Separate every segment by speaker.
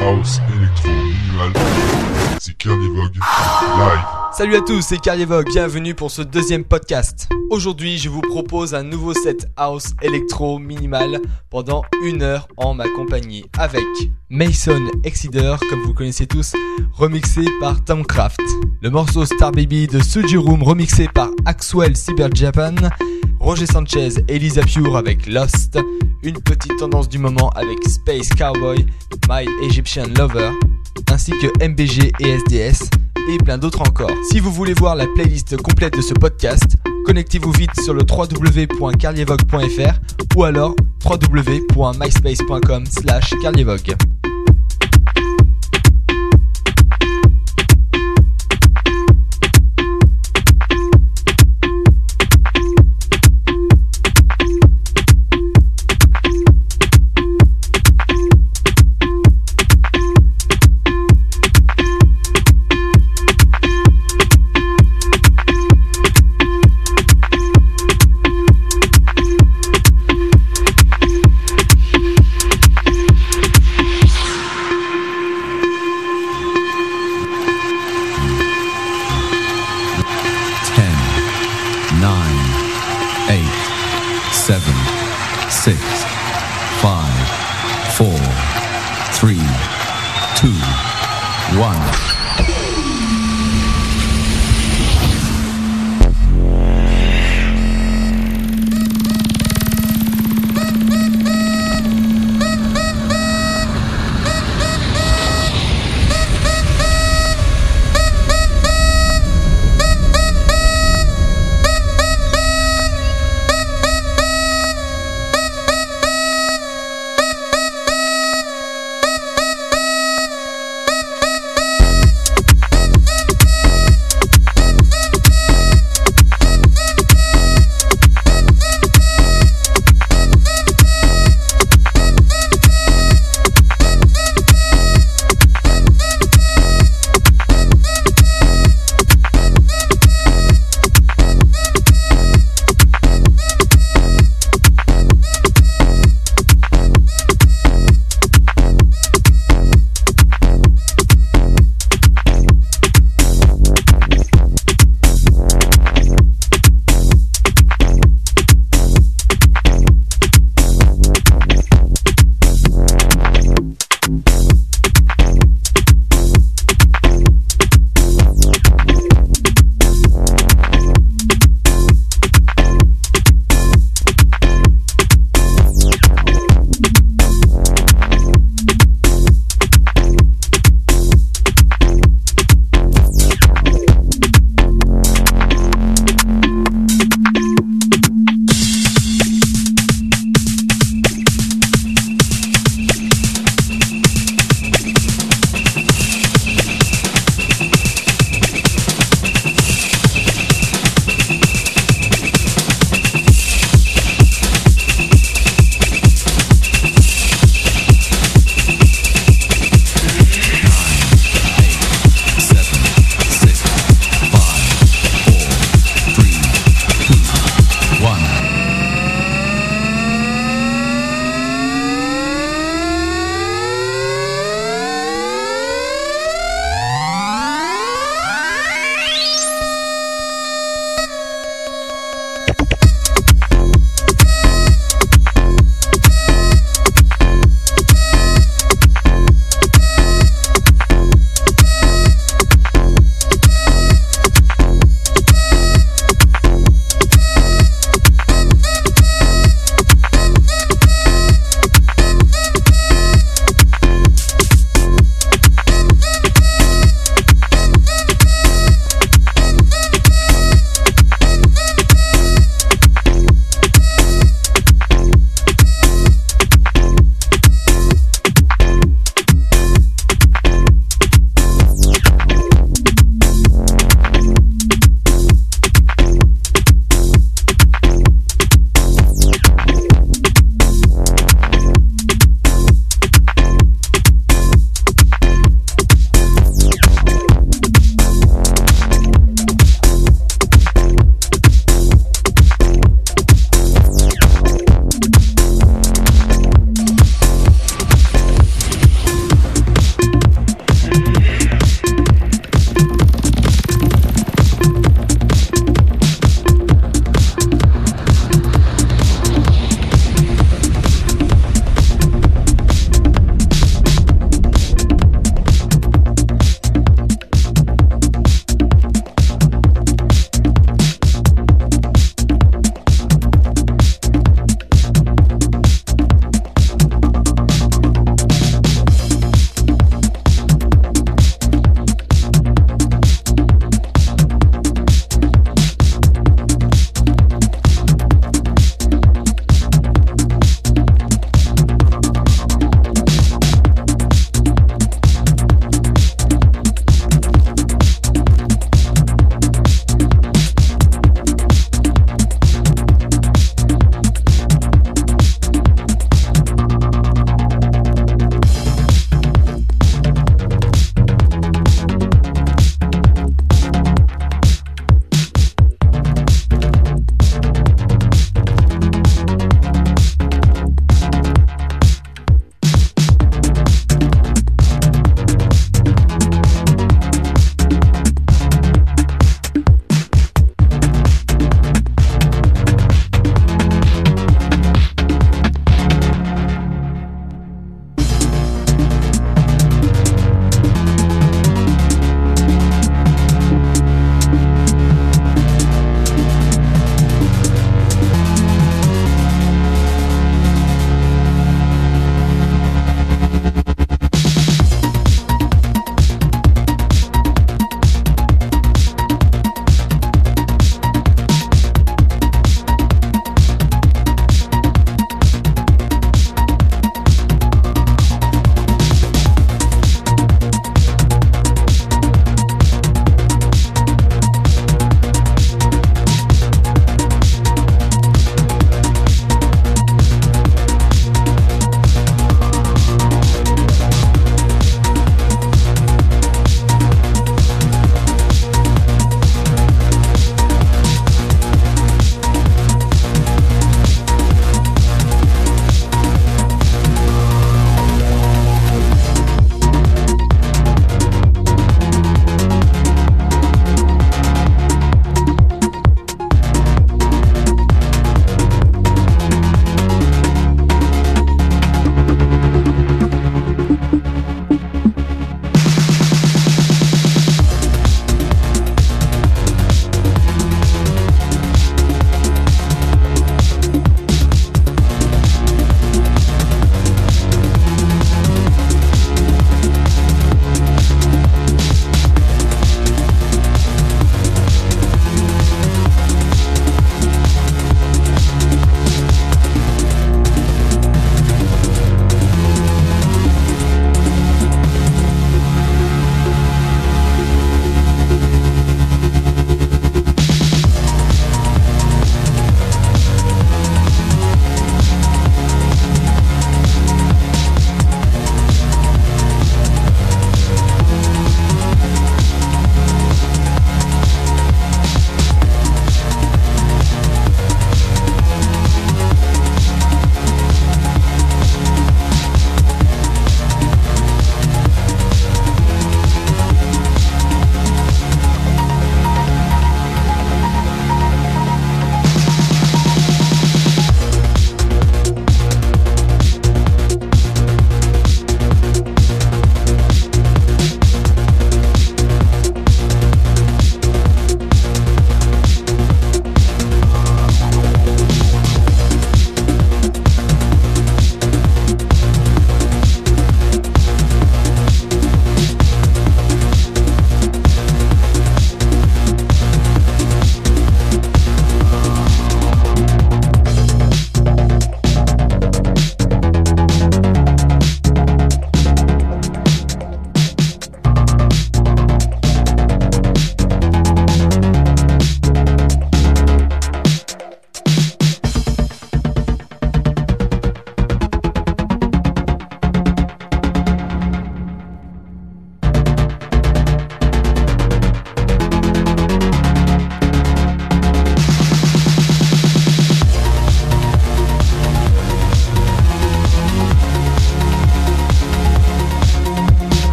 Speaker 1: house électro minimal. C'est Carnivogue live.
Speaker 2: Salut à tous, c'est Carrievog, bienvenue pour ce deuxième podcast. Aujourd'hui, je vous propose un nouveau set house électro minimal pendant une heure en ma compagnie avec Mason Exider, comme vous connaissez tous, remixé par Tomcraft. Le morceau Star Baby de Suji Room remixé par Axwell Cyber Japan. Roger Sanchez et Lisa Pure avec Lost. Une petite tendance du moment avec Space Cowboy, My Egyptian Lover, ainsi que MBG et SDS et plein d'autres encore. Si vous voulez voir la playlist complète de ce podcast, connectez-vous vite sur le www.carlievogue.fr ou alors www.myspace.com slash carlievogue.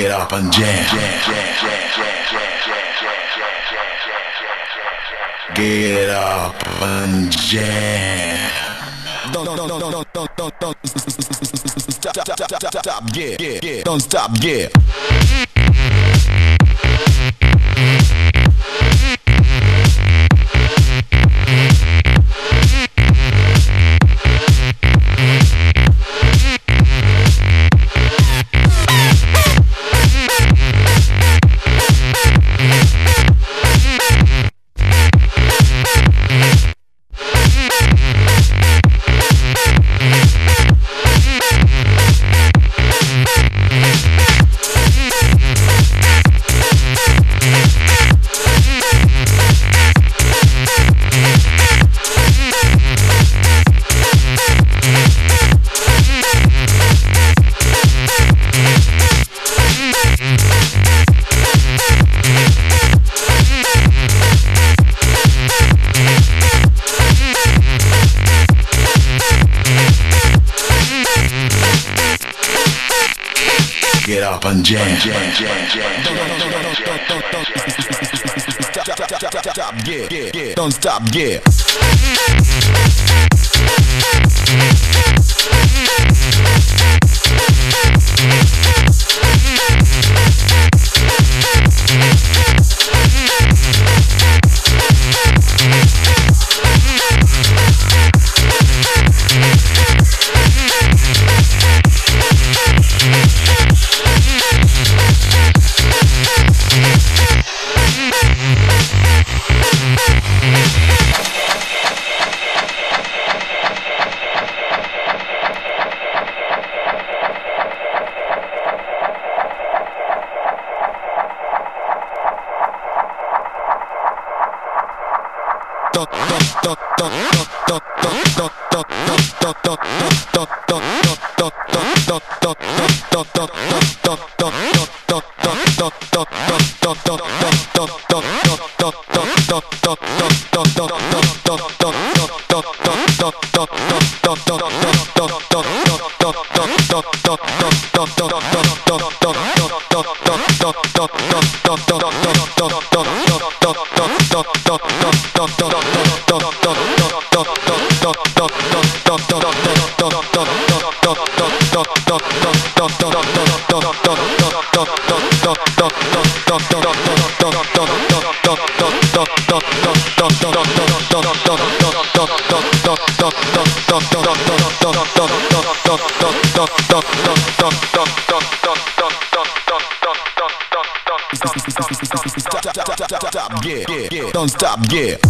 Speaker 3: Get up and jam. Get up and jam. Don't, don't, don't, don't, don't, don't, don't, stop, stop, stop, stop, yeah, yeah. Don't stop, yeah. Yeah.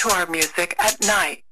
Speaker 4: to our music at night.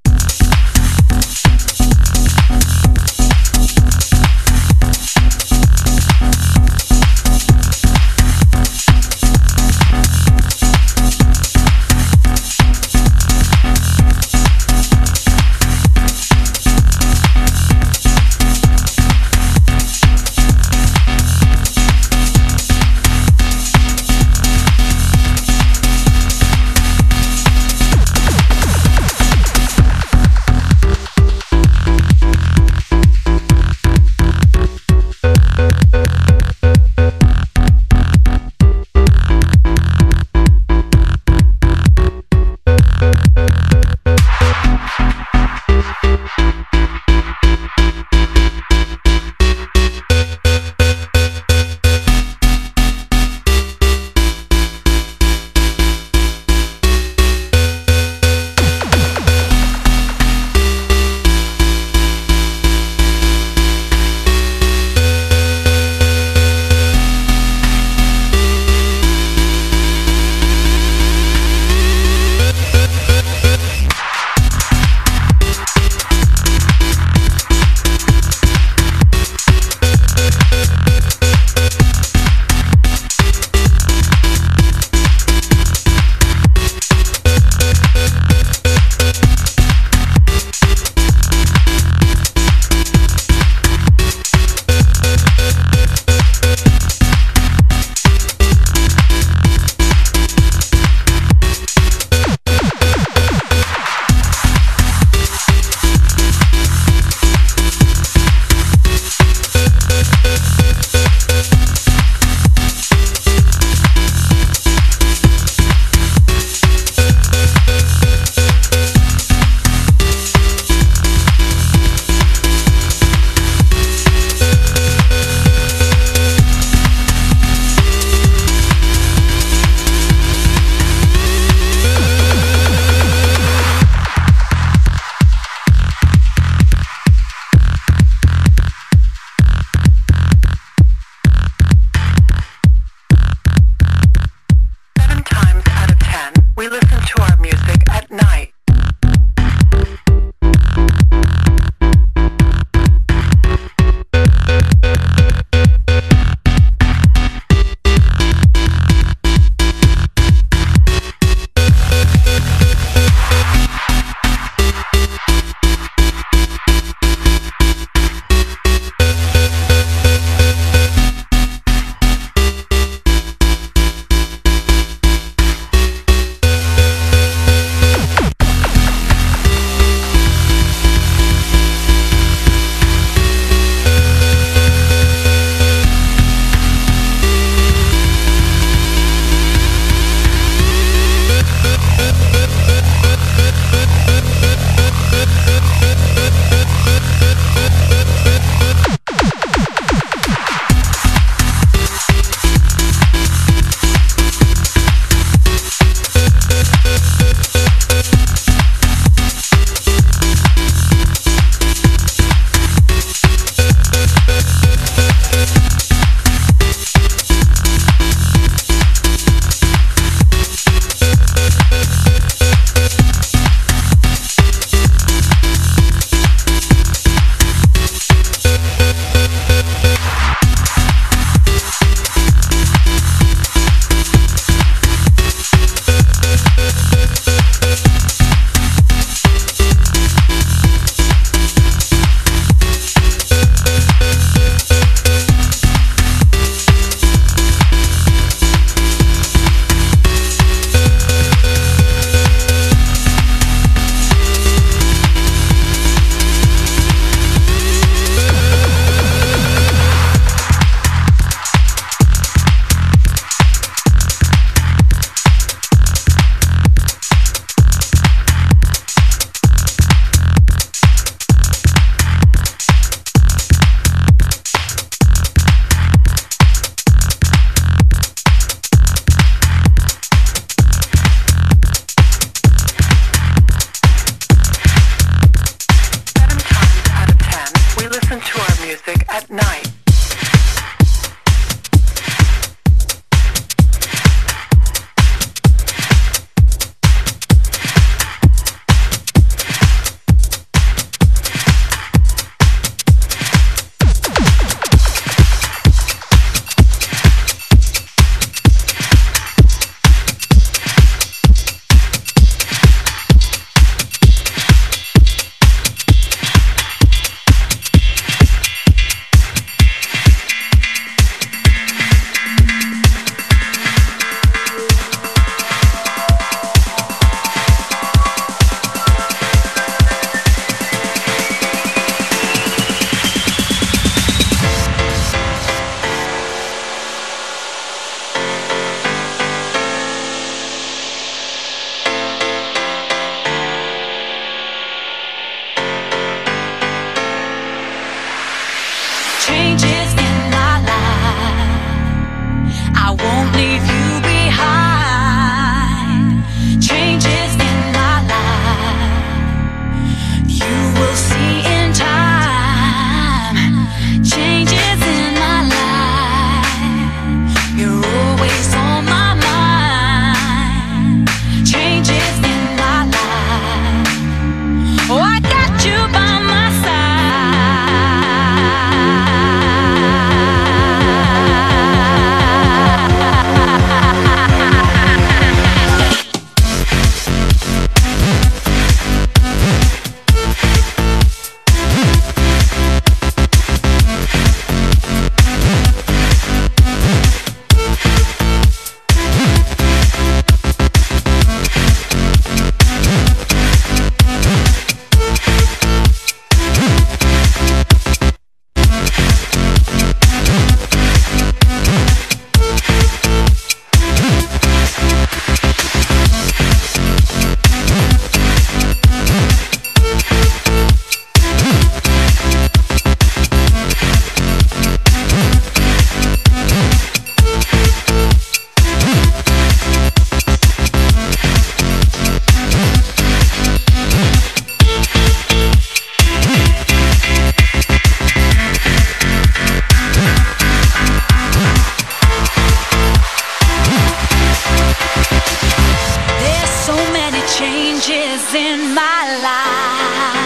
Speaker 4: changes in my life.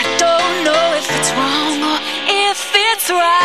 Speaker 4: I don't know if it's
Speaker 2: wrong or if it's right.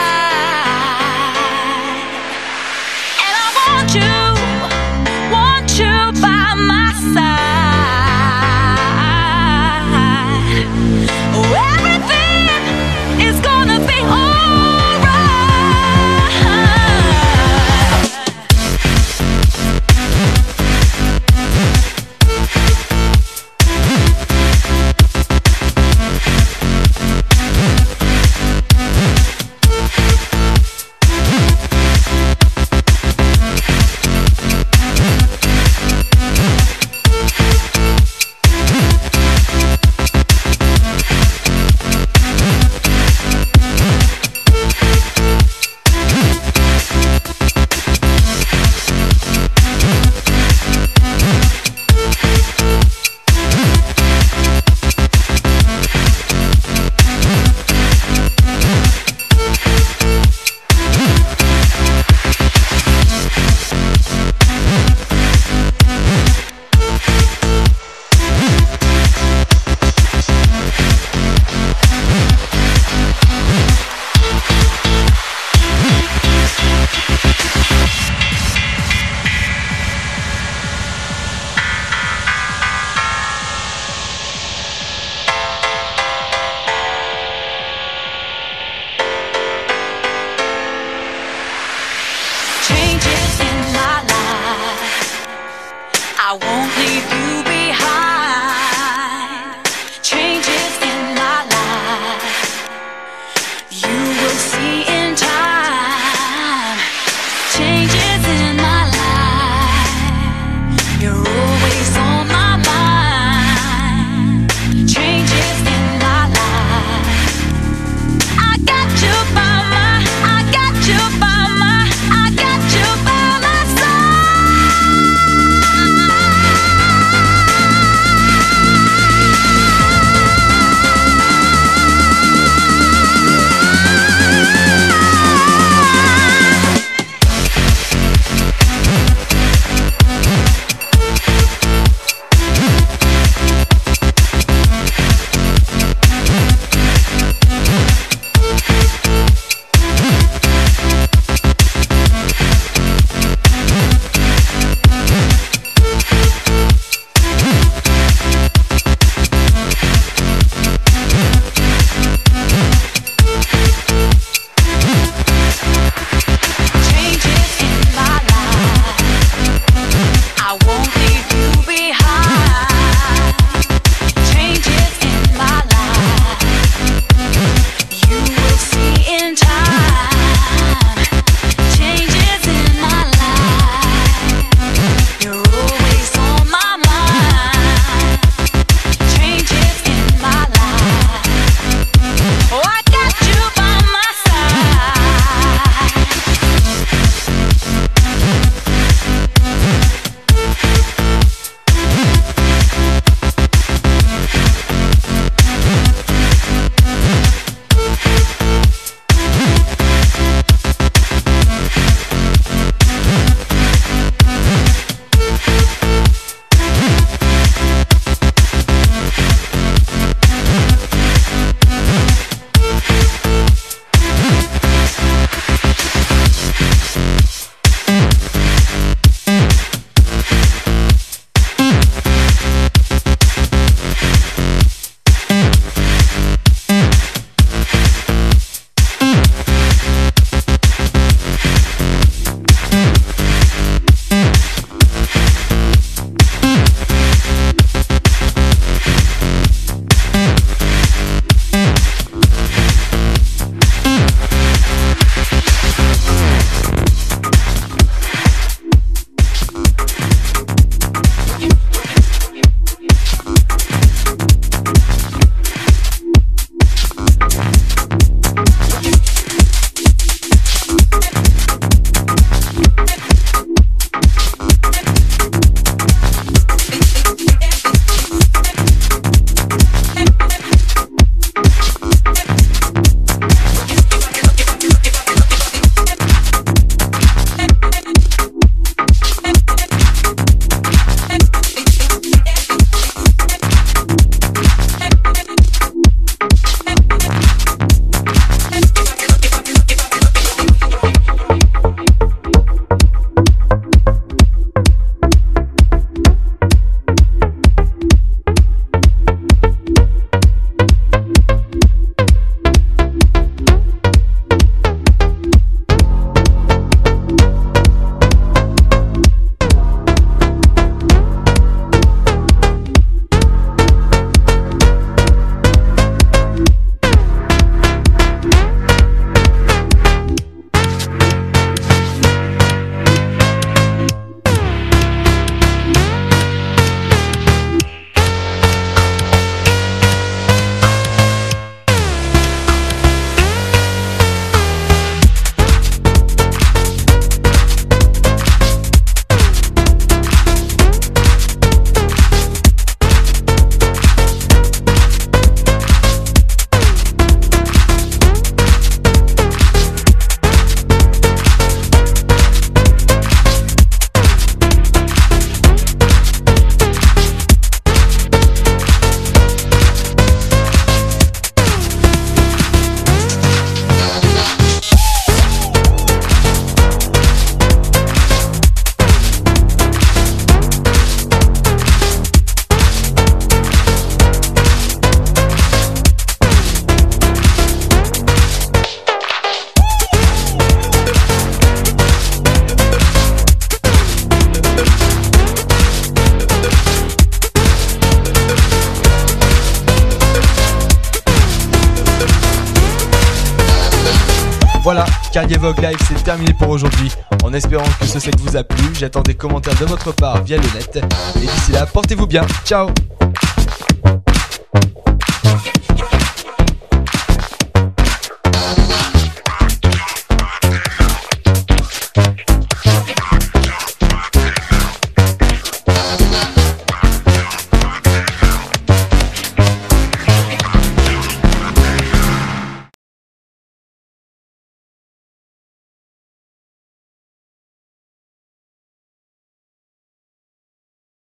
Speaker 2: Terminé pour aujourd'hui. En espérant que ce set vous a plu, j'attends des commentaires de votre part via le net. Et d'ici là, portez-vous bien. Ciao